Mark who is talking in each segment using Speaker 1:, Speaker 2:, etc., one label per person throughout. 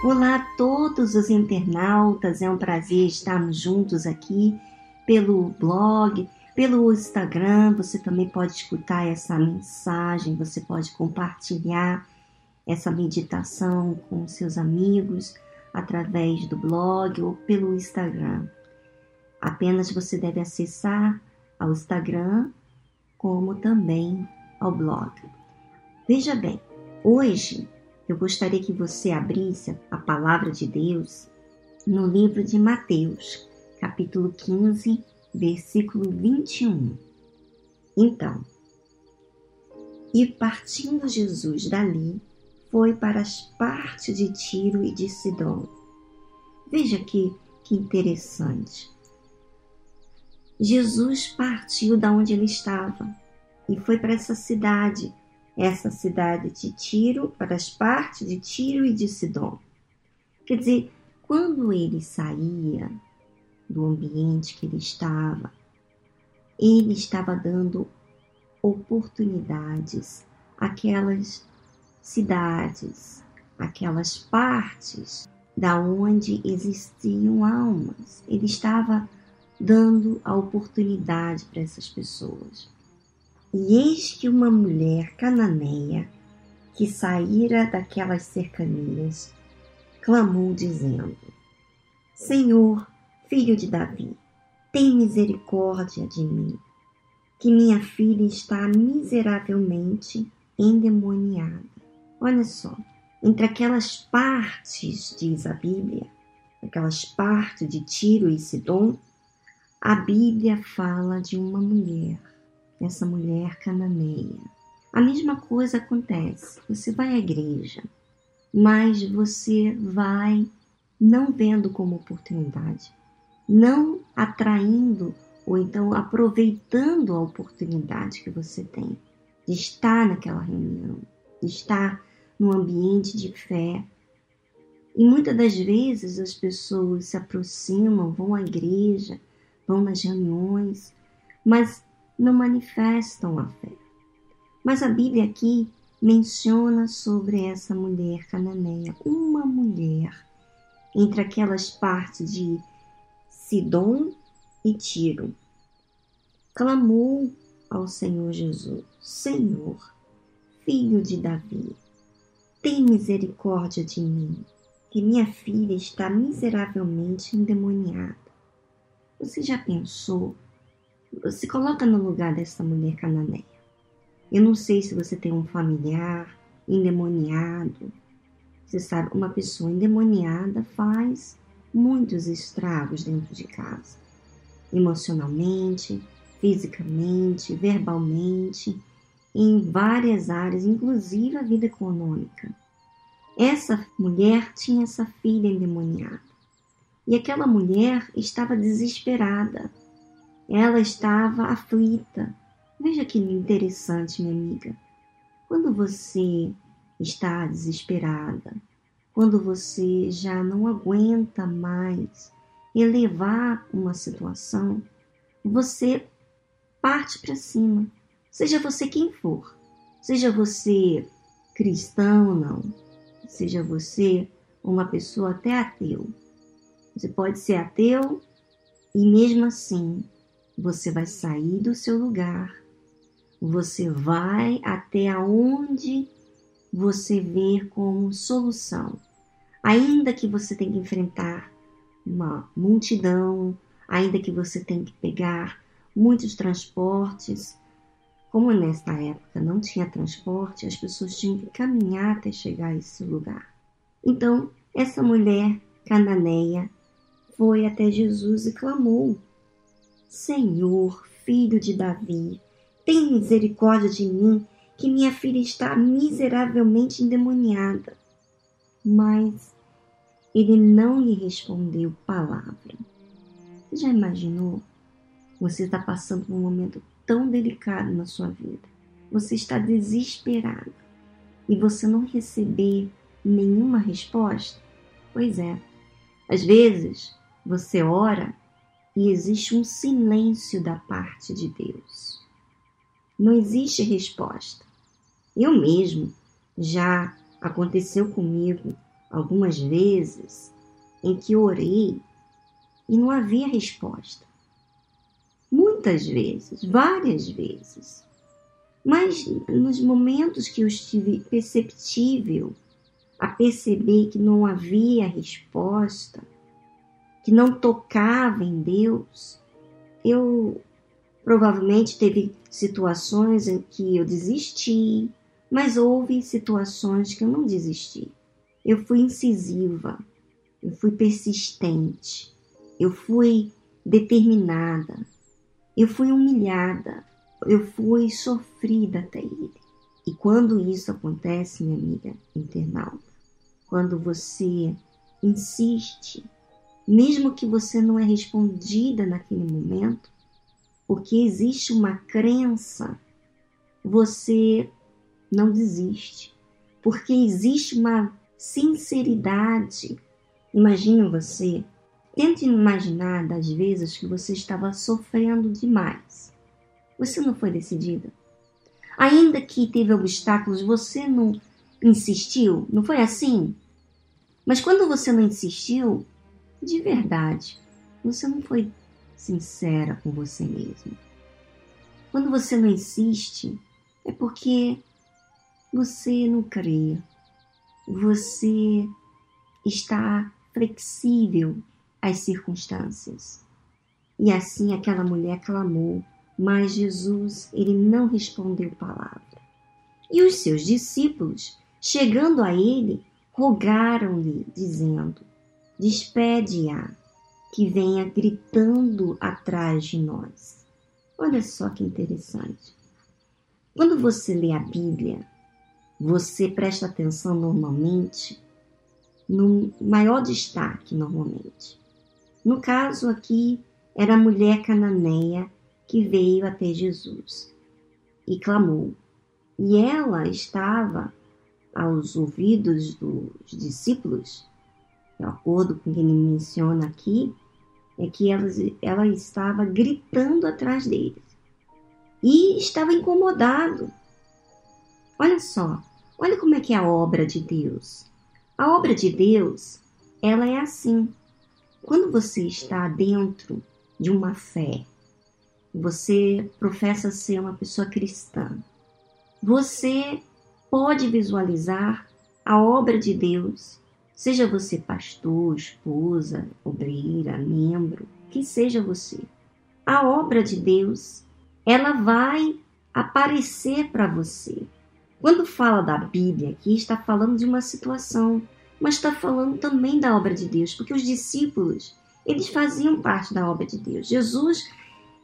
Speaker 1: Olá a todos os internautas, é um prazer estarmos juntos aqui pelo blog, pelo Instagram. Você também pode escutar essa mensagem, você pode compartilhar essa meditação com seus amigos através do blog ou pelo Instagram. Apenas você deve acessar ao Instagram como também ao blog. Veja bem, hoje eu gostaria que você abrisse a palavra de Deus no livro de Mateus, capítulo 15, versículo 21. Então, e partindo Jesus dali, foi para as partes de Tiro e de Sidom. Veja que, que interessante. Jesus partiu da onde ele estava e foi para essa cidade essa cidade de Tiro para as partes de Tiro e de Sidom. Quer dizer, quando ele saía do ambiente que ele estava, ele estava dando oportunidades àquelas cidades, aquelas partes da onde existiam almas. Ele estava dando a oportunidade para essas pessoas. E eis que uma mulher cananeia, que saíra daquelas cercanias, clamou, dizendo: Senhor, filho de Davi, tem misericórdia de mim, que minha filha está miseravelmente endemoniada. Olha só, entre aquelas partes, diz a Bíblia, aquelas partes de Tiro e Sidom, a Bíblia fala de uma mulher essa mulher cananeia. A mesma coisa acontece. Você vai à igreja, mas você vai não vendo como oportunidade, não atraindo ou então aproveitando a oportunidade que você tem de estar naquela reunião, de estar no ambiente de fé. E muitas das vezes as pessoas se aproximam, vão à igreja, vão nas reuniões, mas não manifestam a fé. Mas a Bíblia aqui menciona sobre essa mulher cananeia, uma mulher entre aquelas partes de Sidom e Tiro. Clamou ao Senhor Jesus: Senhor, filho de Davi, tem misericórdia de mim, que minha filha está miseravelmente endemoniada. Você já pensou se coloca no lugar dessa mulher cananeia. Eu não sei se você tem um familiar endemoniado. Você sabe, uma pessoa endemoniada faz muitos estragos dentro de casa, emocionalmente, fisicamente, verbalmente, em várias áreas, inclusive a vida econômica. Essa mulher tinha essa filha endemoniada. E aquela mulher estava desesperada ela estava aflita. Veja que interessante, minha amiga. Quando você está desesperada, quando você já não aguenta mais elevar uma situação, você parte para cima. Seja você quem for, seja você cristão ou não, seja você uma pessoa até ateu. Você pode ser ateu e mesmo assim você vai sair do seu lugar, você vai até aonde você vê como solução. Ainda que você tenha que enfrentar uma multidão, ainda que você tenha que pegar muitos transportes, como nesta época não tinha transporte, as pessoas tinham que caminhar até chegar a esse lugar. Então, essa mulher cananeia foi até Jesus e clamou Senhor, filho de Davi, tem misericórdia de mim, que minha filha está miseravelmente endemoniada. Mas ele não lhe respondeu palavra. Você já imaginou? Você está passando por um momento tão delicado na sua vida. Você está desesperado e você não receber nenhuma resposta? Pois é. Às vezes você ora e existe um silêncio da parte de Deus. Não existe resposta. Eu mesmo já aconteceu comigo algumas vezes em que orei e não havia resposta. Muitas vezes, várias vezes. Mas nos momentos que eu estive perceptível a perceber que não havia resposta, que não tocava em Deus, eu provavelmente teve situações em que eu desisti, mas houve situações que eu não desisti. Eu fui incisiva, eu fui persistente, eu fui determinada, eu fui humilhada, eu fui sofrida até ele. E quando isso acontece, minha amiga internauta, quando você insiste, mesmo que você não é respondida naquele momento, porque existe uma crença, você não desiste, porque existe uma sinceridade. Imagina você, tente imaginar das vezes que você estava sofrendo demais. Você não foi decidida. Ainda que teve obstáculos, você não insistiu, não foi assim? Mas quando você não insistiu, de verdade, você não foi sincera com você mesmo. Quando você não insiste, é porque você não crê, você está flexível às circunstâncias. E assim aquela mulher clamou, mas Jesus, ele não respondeu palavra. E os seus discípulos, chegando a ele, rogaram-lhe, dizendo: Despede-a, que venha gritando atrás de nós. Olha só que interessante. Quando você lê a Bíblia, você presta atenção normalmente no maior destaque, normalmente. No caso aqui, era a mulher cananeia que veio até Jesus e clamou. E ela estava aos ouvidos dos discípulos, de acordo com o que ele menciona aqui, é que ela, ela estava gritando atrás deles e estava incomodado. Olha só, olha como é que é a obra de Deus. A obra de Deus, ela é assim. Quando você está dentro de uma fé, você professa ser uma pessoa cristã, você pode visualizar a obra de Deus, seja você pastor, esposa, obreira, membro, que seja você. A obra de Deus, ela vai aparecer para você. Quando fala da Bíblia aqui, está falando de uma situação, mas está falando também da obra de Deus, porque os discípulos, eles faziam parte da obra de Deus. Jesus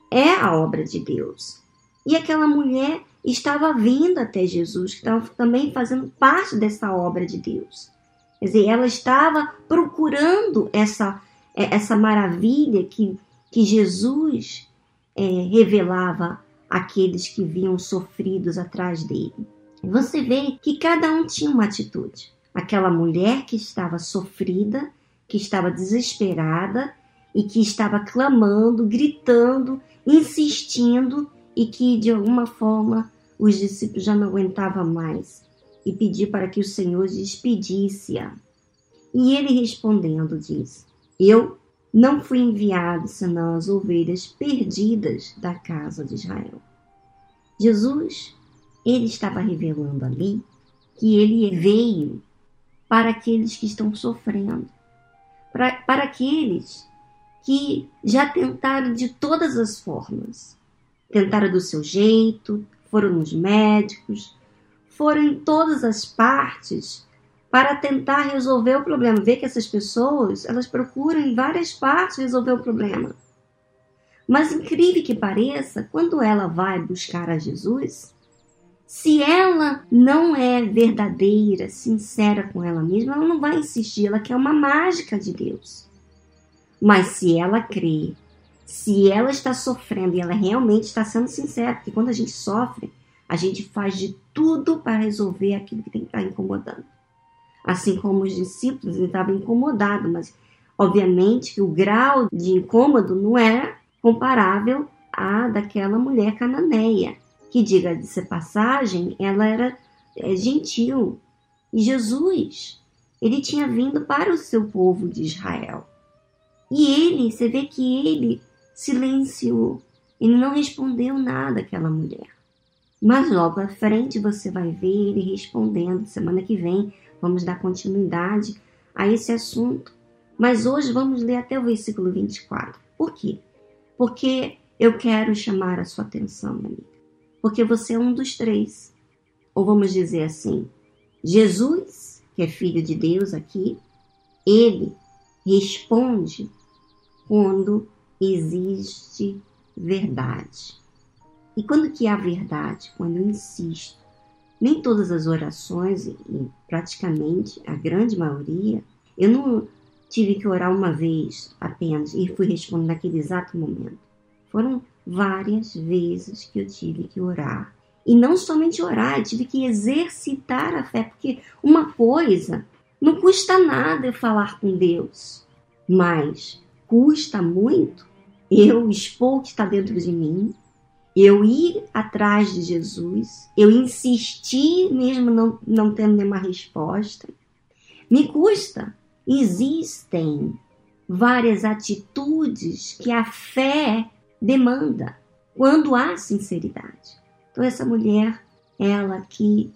Speaker 1: é a obra de Deus. E aquela mulher estava vindo até Jesus, que estava também fazendo parte dessa obra de Deus. Quer dizer, ela estava procurando essa, é, essa maravilha que, que Jesus é, revelava àqueles que vinham sofridos atrás dele. Você vê que cada um tinha uma atitude. Aquela mulher que estava sofrida, que estava desesperada e que estava clamando, gritando, insistindo e que de alguma forma os discípulos já não aguentavam mais e pediu para que o Senhor despedisse-a. E ele respondendo diz: Eu não fui enviado senão as ovelhas perdidas da casa de Israel. Jesus, ele estava revelando ali que ele veio para aqueles que estão sofrendo, para, para aqueles que já tentaram de todas as formas. Tentaram do seu jeito, foram nos médicos, foram em todas as partes para tentar resolver o problema. Vê que essas pessoas, elas procuram em várias partes resolver o problema. Mas incrível que pareça, quando ela vai buscar a Jesus, se ela não é verdadeira, sincera com ela mesma, ela não vai insistir, ela quer uma mágica de Deus. Mas se ela crê se ela está sofrendo e ela realmente está sendo sincera, porque quando a gente sofre, a gente faz de tudo para resolver aquilo que tem que estar incomodando. Assim como os discípulos estavam incomodados, mas obviamente que o grau de incômodo não é comparável à daquela mulher cananeia, que diga de ser passagem, ela era é, gentil. E Jesus, ele tinha vindo para o seu povo de Israel. E ele, você vê que ele silenciou, ele não respondeu nada àquela mulher. Mas logo à frente você vai ver ele respondendo. Semana que vem vamos dar continuidade a esse assunto. Mas hoje vamos ler até o versículo 24. Por quê? Porque eu quero chamar a sua atenção, amiga. Porque você é um dos três. Ou vamos dizer assim, Jesus, que é filho de Deus aqui, ele responde quando existe verdade. E quando que há verdade? Quando eu insisto. Nem todas as orações, e praticamente a grande maioria, eu não tive que orar uma vez apenas e fui respondendo naquele exato momento. Foram várias vezes que eu tive que orar. E não somente orar, eu tive que exercitar a fé, porque uma coisa não custa nada eu falar com Deus, mas custa muito eu expor o que está dentro de mim, eu ir atrás de Jesus, eu insistir mesmo não, não tendo nenhuma resposta. Me custa. Existem várias atitudes que a fé demanda quando há sinceridade. Então essa mulher, ela aqui,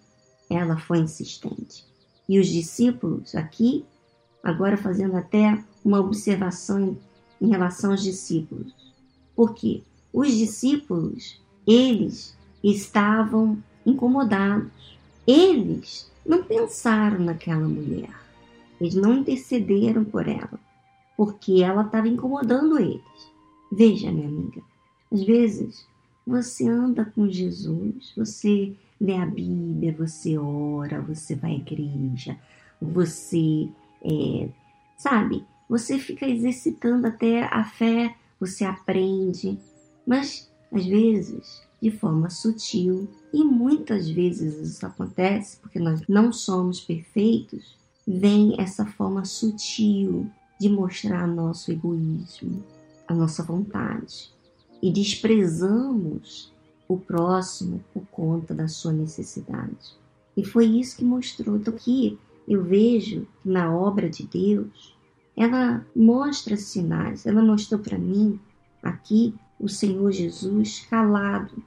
Speaker 1: ela foi insistente. E os discípulos aqui, agora fazendo até uma observação em relação aos discípulos. Por quê? Os discípulos, eles estavam incomodados. Eles não pensaram naquela mulher. Eles não intercederam por ela, porque ela estava incomodando eles. Veja, minha amiga, às vezes você anda com Jesus, você lê a Bíblia, você ora, você vai à igreja, você, é, sabe, você fica exercitando até a fé, você aprende, mas às vezes de forma sutil, e muitas vezes isso acontece porque nós não somos perfeitos, vem essa forma sutil de mostrar nosso egoísmo, a nossa vontade e desprezamos o próximo por conta da sua necessidade. E foi isso que mostrou. Então, que eu vejo na obra de Deus, ela mostra sinais. Ela mostrou para mim aqui o Senhor Jesus calado,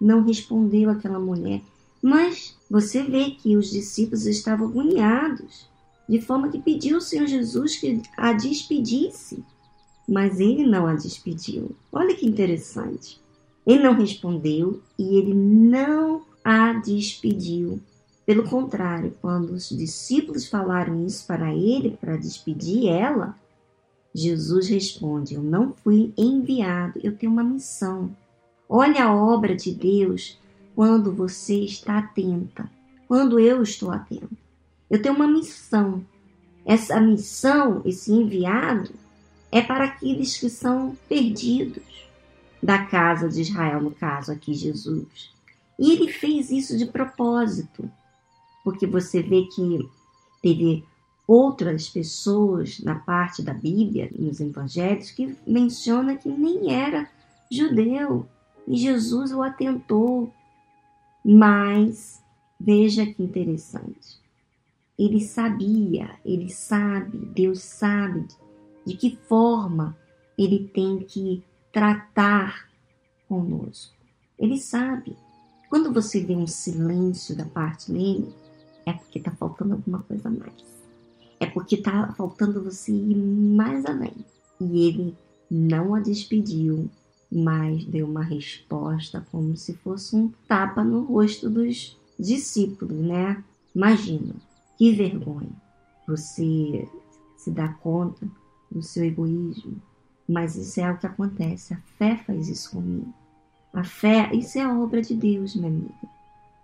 Speaker 1: não respondeu àquela mulher. Mas você vê que os discípulos estavam agoniados, de forma que pediu ao Senhor Jesus que a despedisse. Mas ele não a despediu. Olha que interessante. Ele não respondeu e ele não a despediu. Pelo contrário, quando os discípulos falaram isso para ele, para despedir ela, Jesus responde: Eu não fui enviado, eu tenho uma missão. Olha a obra de Deus quando você está atenta, quando eu estou atenta. Eu tenho uma missão. Essa missão, esse enviado, é para aqueles que são perdidos da casa de Israel, no caso aqui Jesus. E ele fez isso de propósito, porque você vê que teve outras pessoas na parte da Bíblia, nos evangelhos, que menciona que nem era judeu e Jesus o atentou. Mas veja que interessante. Ele sabia, ele sabe, Deus sabe de que forma ele tem que tratar conosco. Ele sabe. Quando você vê um silêncio da parte dele, é porque está faltando alguma coisa mais é porque tá faltando você ir mais além. E ele não a despediu, mas deu uma resposta como se fosse um tapa no rosto dos discípulos, né? Imagina, que vergonha. Você se dá conta do seu egoísmo, mas isso é o que acontece. A fé faz isso comigo. A fé, isso é a obra de Deus, minha amiga.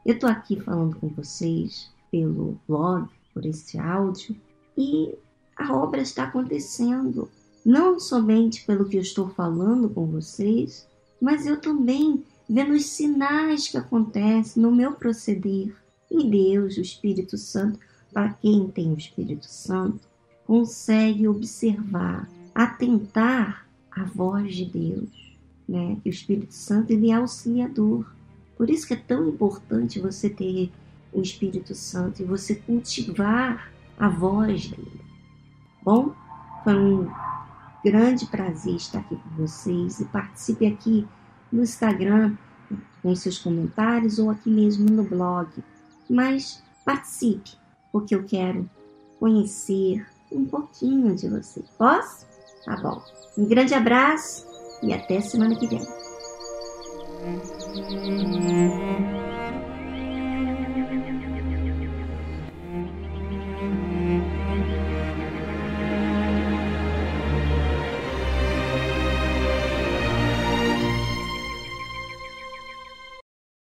Speaker 1: Eu tô aqui falando com vocês pelo blog, por esse áudio, e a obra está acontecendo, não somente pelo que eu estou falando com vocês, mas eu também vendo os sinais que acontecem no meu proceder. E Deus, o Espírito Santo, para quem tem o Espírito Santo, consegue observar, atentar à voz de Deus, né? Que o Espírito Santo ele é auxiliador. Por isso que é tão importante você ter o Espírito Santo e você cultivar a voz dele. Bom, foi um grande prazer estar aqui com vocês e participe aqui no Instagram com seus comentários ou aqui mesmo no blog. Mas participe, porque eu quero conhecer um pouquinho de você. Posso? Tá bom. Um grande abraço e até semana que vem.